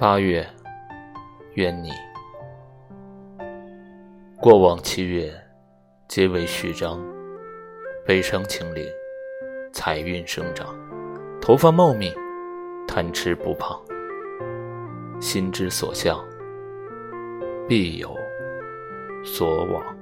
八月愿你。过往七月皆为序章悲伤清零财运生长头发茂密贪吃不胖心之所向必有所往。